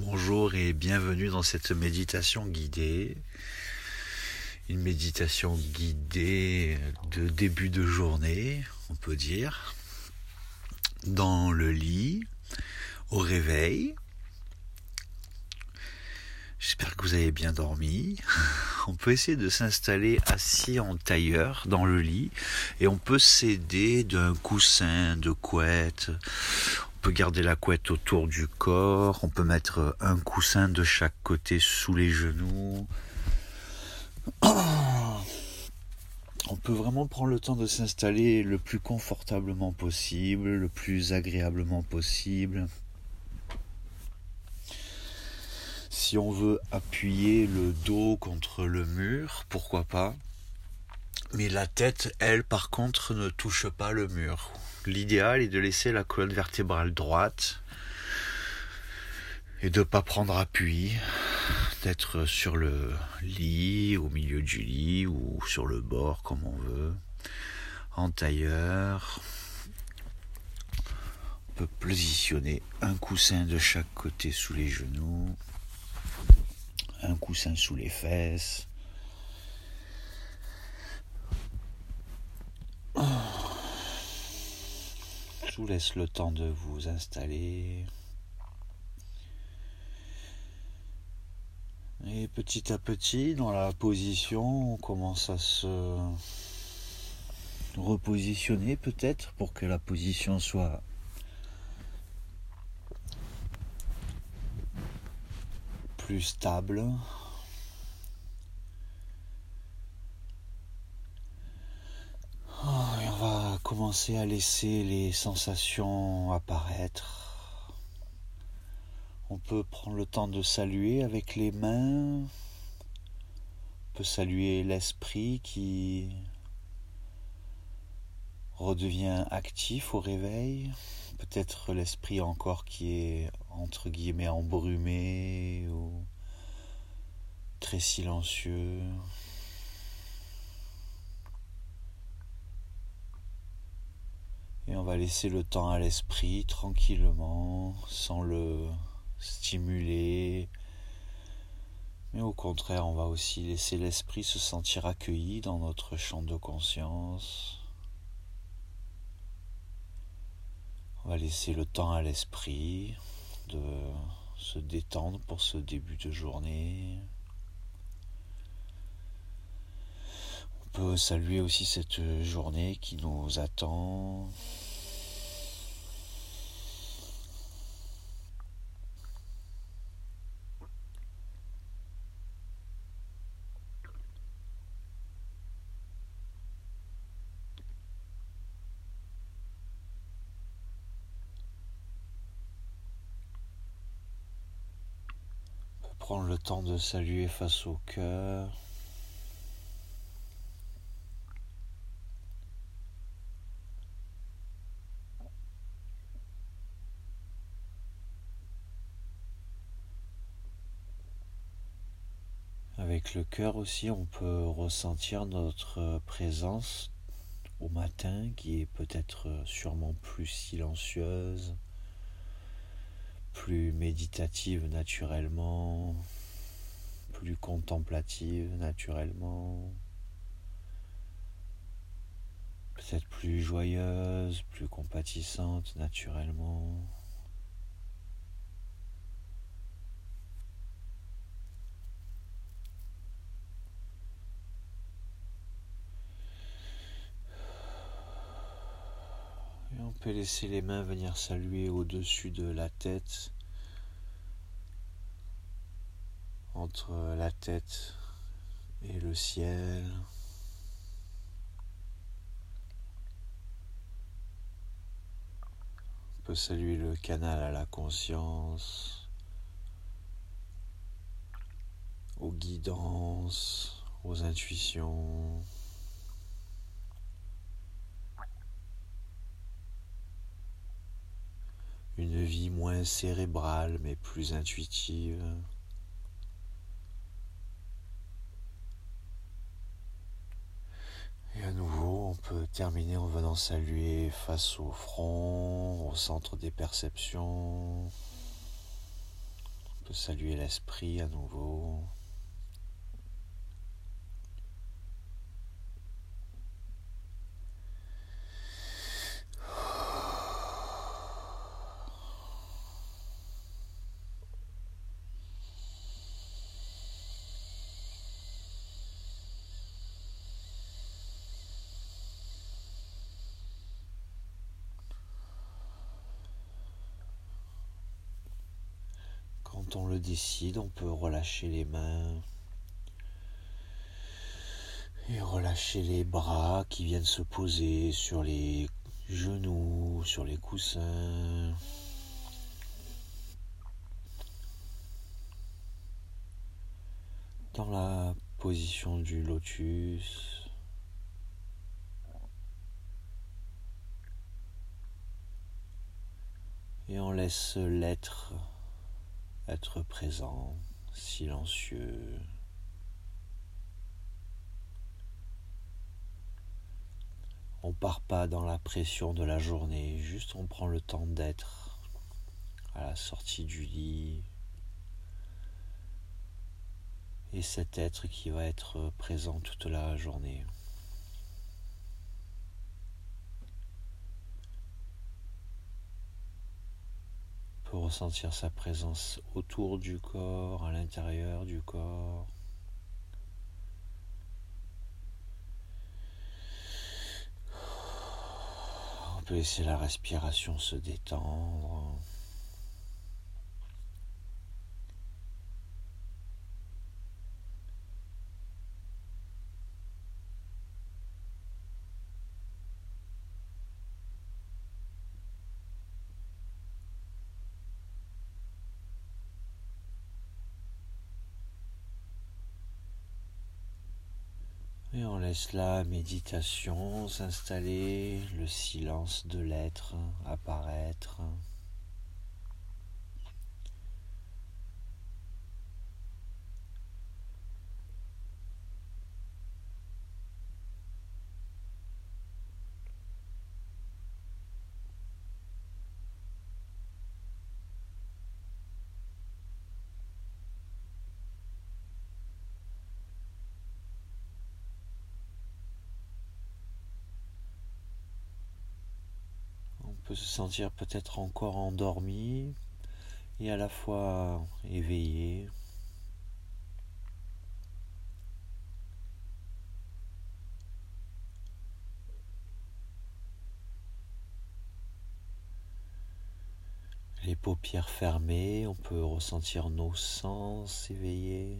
Bonjour et bienvenue dans cette méditation guidée. Une méditation guidée de début de journée, on peut dire. Dans le lit, au réveil. J'espère que vous avez bien dormi. On peut essayer de s'installer assis en tailleur dans le lit et on peut s'aider d'un coussin, de couette, on peut garder la couette autour du corps, on peut mettre un coussin de chaque côté sous les genoux. On peut vraiment prendre le temps de s'installer le plus confortablement possible, le plus agréablement possible. Si on veut appuyer le dos contre le mur, pourquoi pas. Mais la tête, elle, par contre, ne touche pas le mur. L'idéal est de laisser la colonne vertébrale droite et de ne pas prendre appui, d'être sur le lit, au milieu du lit ou sur le bord comme on veut, en tailleur. On peut positionner un coussin de chaque côté sous les genoux, un coussin sous les fesses. Vous laisse le temps de vous installer. Et petit à petit, dans la position, on commence à se repositionner peut-être pour que la position soit plus stable. Commencer à laisser les sensations apparaître. On peut prendre le temps de saluer avec les mains. On peut saluer l'esprit qui redevient actif au réveil. Peut-être l'esprit encore qui est entre guillemets embrumé ou très silencieux. Et on va laisser le temps à l'esprit tranquillement, sans le stimuler. Mais au contraire, on va aussi laisser l'esprit se sentir accueilli dans notre champ de conscience. On va laisser le temps à l'esprit de se détendre pour ce début de journée. On peut saluer aussi cette journée qui nous attend. Prendre le temps de saluer face au cœur. Avec le cœur aussi, on peut ressentir notre présence au matin qui est peut-être sûrement plus silencieuse, plus méditative naturellement, plus contemplative naturellement, peut-être plus joyeuse, plus compatissante naturellement. on peut laisser les mains venir saluer au-dessus de la tête, entre la tête et le ciel. On peut saluer le canal à la conscience, aux guidances, aux intuitions. une vie moins cérébrale mais plus intuitive. Et à nouveau, on peut terminer en venant saluer face au front, au centre des perceptions. On peut saluer l'esprit à nouveau. On le décide, on peut relâcher les mains et relâcher les bras qui viennent se poser sur les genoux, sur les coussins. Dans la position du lotus. Et on laisse l'être être présent, silencieux. On part pas dans la pression de la journée, juste on prend le temps d'être à la sortie du lit. Et cet être qui va être présent toute la journée. Peut ressentir sa présence autour du corps, à l'intérieur du corps. On peut laisser la respiration se détendre. Et on laisse la méditation s'installer, le silence de l'être apparaître. Peut se sentir peut-être encore endormi et à la fois éveillé. Les paupières fermées, on peut ressentir nos sens éveillés.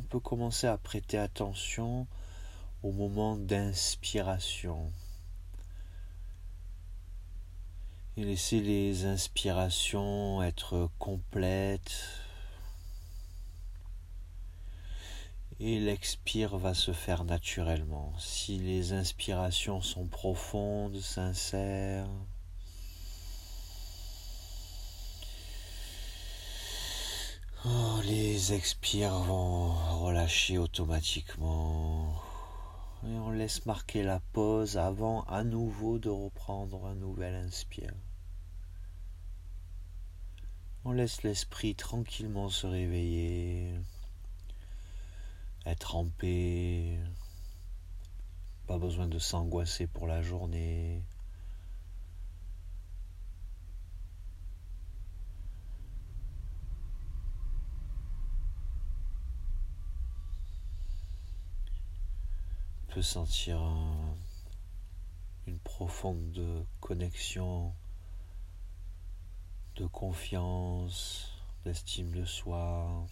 On peut commencer à prêter attention au moment d'inspiration et laisser les inspirations être complètes et l'expire va se faire naturellement. Si les inspirations sont profondes, sincères, Oh, les expires vont relâcher automatiquement. Et on laisse marquer la pause avant à nouveau de reprendre un nouvel inspire. On laisse l'esprit tranquillement se réveiller, être en paix, pas besoin de s'angoisser pour la journée. Peut sentir une profonde connexion de confiance, d'estime de soi.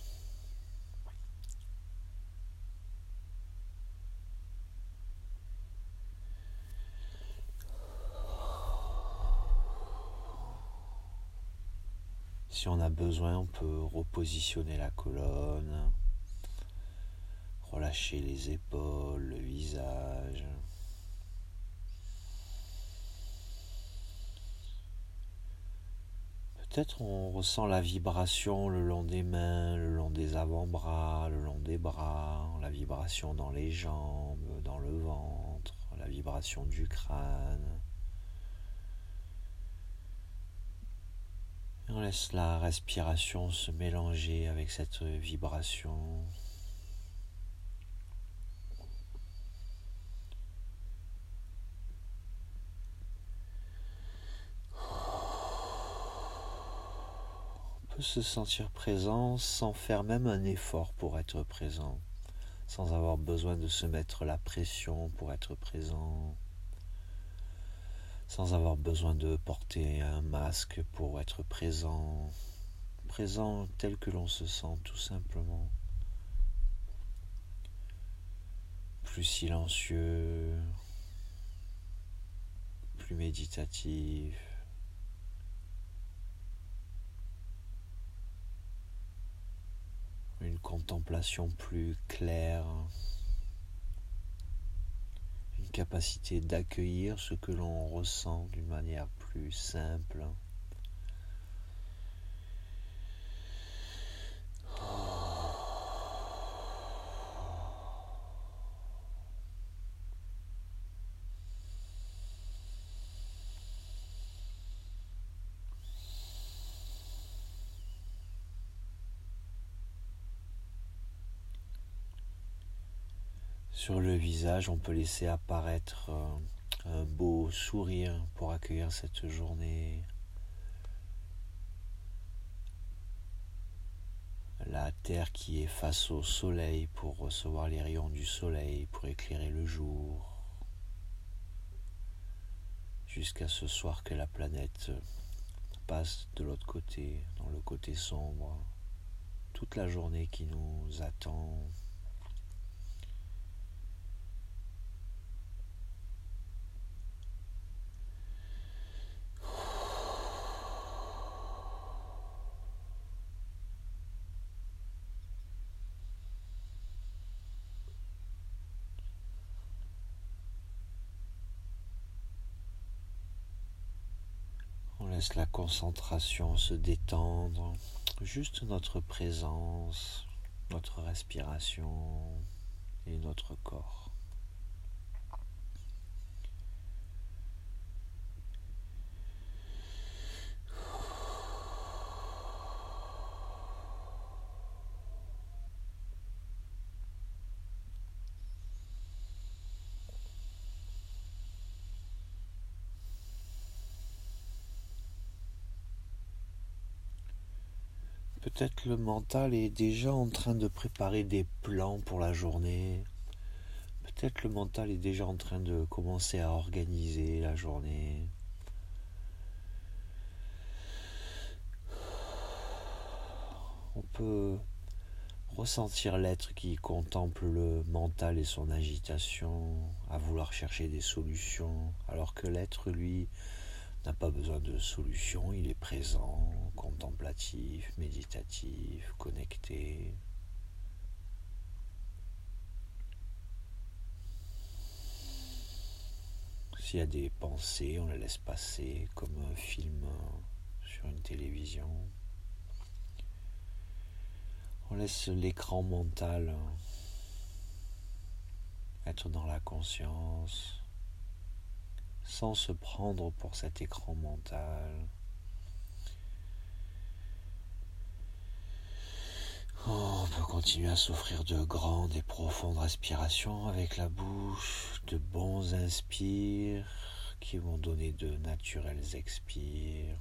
Si on a besoin, on peut repositionner la colonne. Relâcher les épaules, le visage. Peut-être on ressent la vibration le long des mains, le long des avant-bras, le long des bras, la vibration dans les jambes, dans le ventre, la vibration du crâne. on laisse la respiration se mélanger avec cette vibration. Se sentir présent sans faire même un effort pour être présent, sans avoir besoin de se mettre la pression pour être présent, sans avoir besoin de porter un masque pour être présent, présent tel que l'on se sent tout simplement, plus silencieux, plus méditatif. Une contemplation plus claire, une capacité d'accueillir ce que l'on ressent d'une manière plus simple. Sur le visage, on peut laisser apparaître euh, un beau sourire pour accueillir cette journée. La terre qui est face au soleil pour recevoir les rayons du soleil, pour éclairer le jour. Jusqu'à ce soir que la planète passe de l'autre côté, dans le côté sombre. Toute la journée qui nous attend. La concentration se détendre, juste notre présence, notre respiration et notre corps. Peut-être le mental est déjà en train de préparer des plans pour la journée. Peut-être le mental est déjà en train de commencer à organiser la journée. On peut ressentir l'être qui contemple le mental et son agitation, à vouloir chercher des solutions, alors que l'être, lui, n'a pas besoin de solution, il est présent, contemplatif, méditatif, connecté. S'il y a des pensées, on les laisse passer comme un film sur une télévision. On laisse l'écran mental être dans la conscience sans se prendre pour cet écran mental. Oh, on peut continuer à souffrir de grandes et profondes respirations avec la bouche, de bons inspires qui vont donner de naturels expires.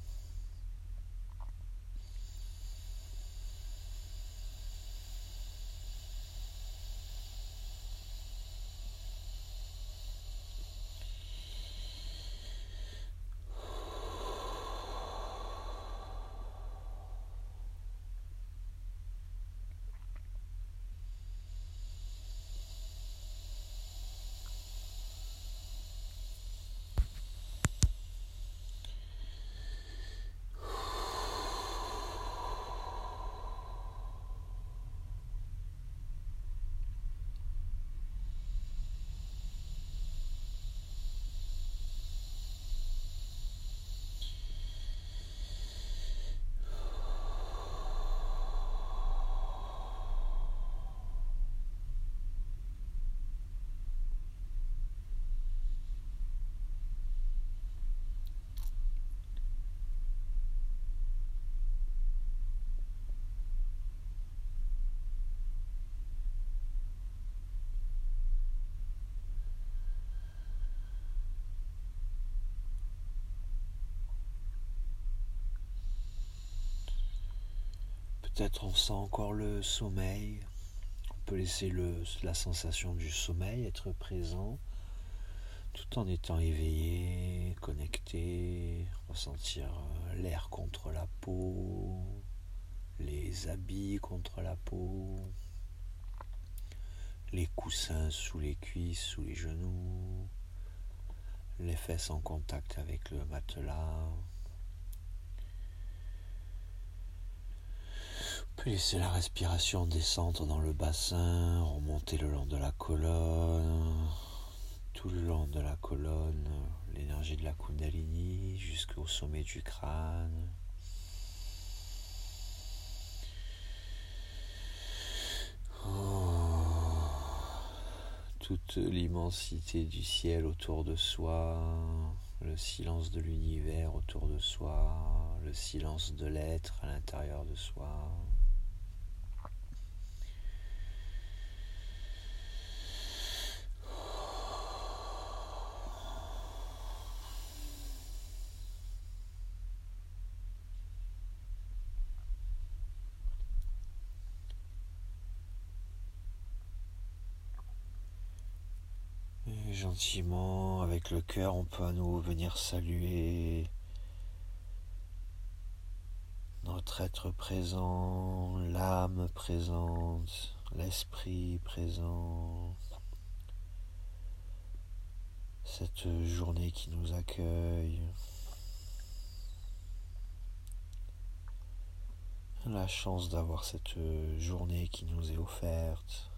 Peut-être on sent encore le sommeil. On peut laisser la sensation du sommeil être présent tout en étant éveillé, connecté, ressentir euh, l'air contre la peau, les habits contre la peau, les coussins sous les cuisses, sous les genoux, les fesses en contact avec le matelas. Peut laisser la respiration descendre dans le bassin, remonter le long de la colonne, tout le long de la colonne, l'énergie de la Kundalini jusqu'au sommet du crâne. Toute l'immensité du ciel autour de soi, le silence de l'univers autour de soi, le silence de l'être à l'intérieur de soi. Avec le cœur, on peut à nouveau venir saluer notre être présent, l'âme présente, l'esprit présent, cette journée qui nous accueille, la chance d'avoir cette journée qui nous est offerte.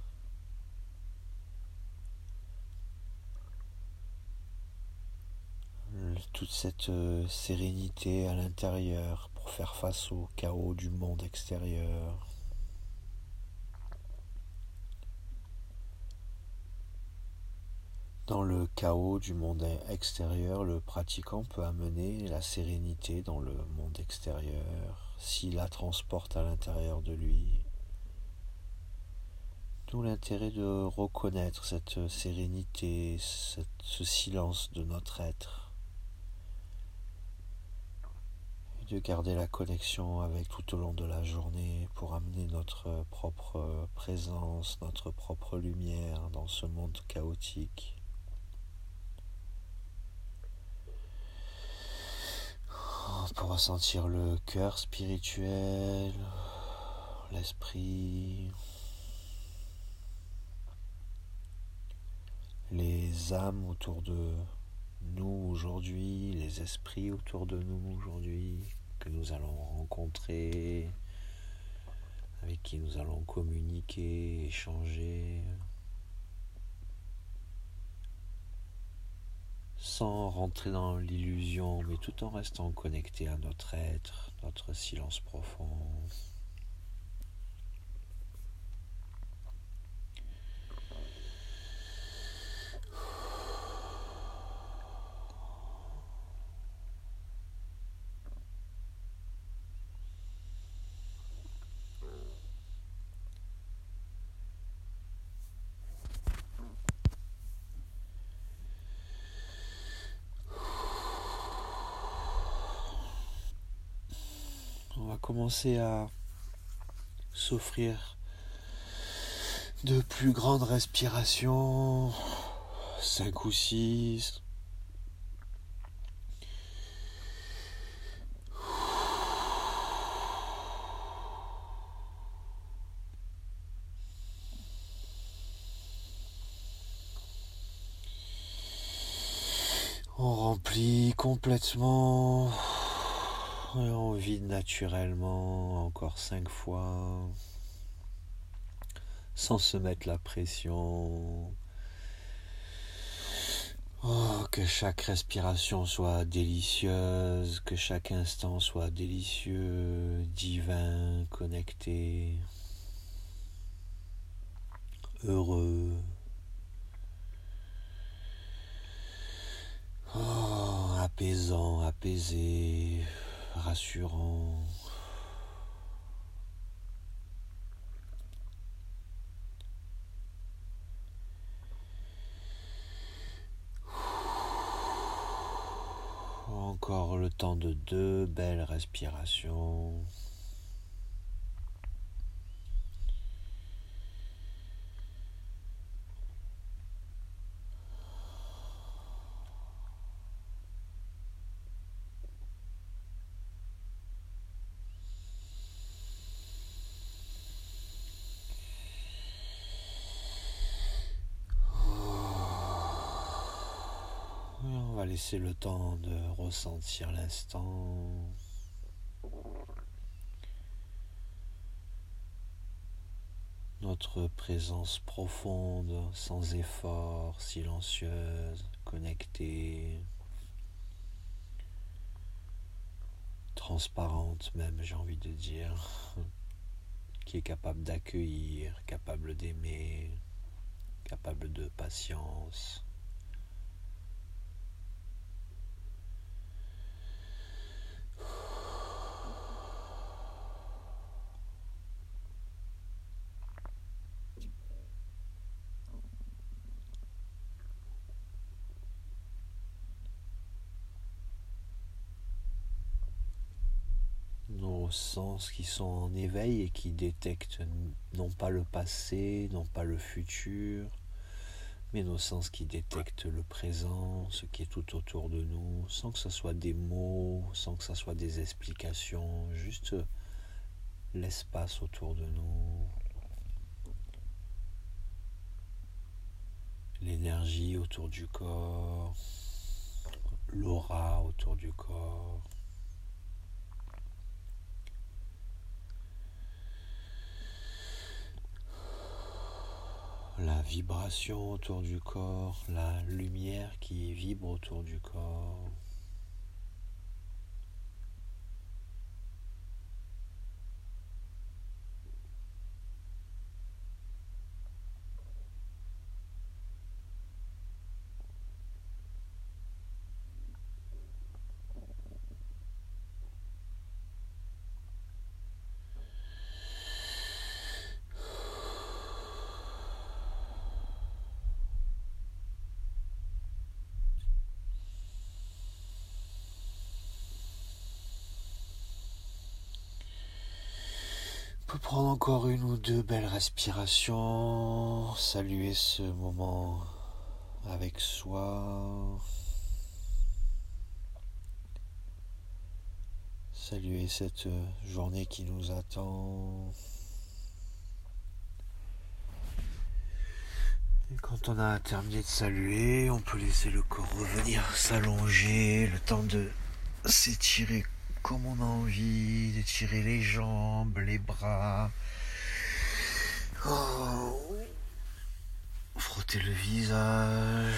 Toute cette euh, sérénité à l'intérieur pour faire face au chaos du monde extérieur. Dans le chaos du monde extérieur, le pratiquant peut amener la sérénité dans le monde extérieur s'il la transporte à l'intérieur de lui. D'où l'intérêt de reconnaître cette sérénité, ce silence de notre être. De garder la connexion avec tout au long de la journée pour amener notre propre présence, notre propre lumière dans ce monde chaotique. Pour ressentir le cœur spirituel, l'esprit, les âmes autour de nous aujourd'hui, les esprits autour de nous aujourd'hui, que nous allons rencontrer, avec qui nous allons communiquer, échanger, sans rentrer dans l'illusion, mais tout en restant connecté à notre être, notre silence profond. Commencer à s'offrir de plus grandes respirations, 5 ou 6. On remplit complètement on vide naturellement encore cinq fois sans se mettre la pression. Oh, que chaque respiration soit délicieuse, que chaque instant soit délicieux, divin, connecté, heureux. Oh, apaisant, apaisé rassurant. Encore le temps de deux belles respirations. Laisser le temps de ressentir l'instant. Notre présence profonde, sans effort, silencieuse, connectée, transparente même, j'ai envie de dire, qui est capable d'accueillir, capable d'aimer, capable de patience. Sens qui sont en éveil et qui détectent non pas le passé, non pas le futur, mais nos sens qui détectent le présent, ce qui est tout autour de nous, sans que ce soit des mots, sans que ce soit des explications, juste l'espace autour de nous, l'énergie autour du corps, l'aura autour du corps. La vibration autour du corps, la lumière qui vibre autour du corps. peut prendre une ou deux belles respirations, saluer ce moment avec soi, saluer cette journée qui nous attend. Quand on a terminé de saluer, on peut laisser le corps revenir s'allonger, le temps de s'étirer comme on a envie d'étirer les jambes, les bras. Oh. Frotter le visage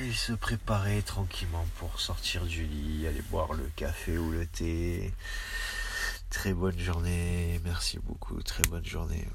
et se préparer tranquillement pour sortir du lit, aller boire le café ou le thé. Très bonne journée, merci beaucoup, très bonne journée.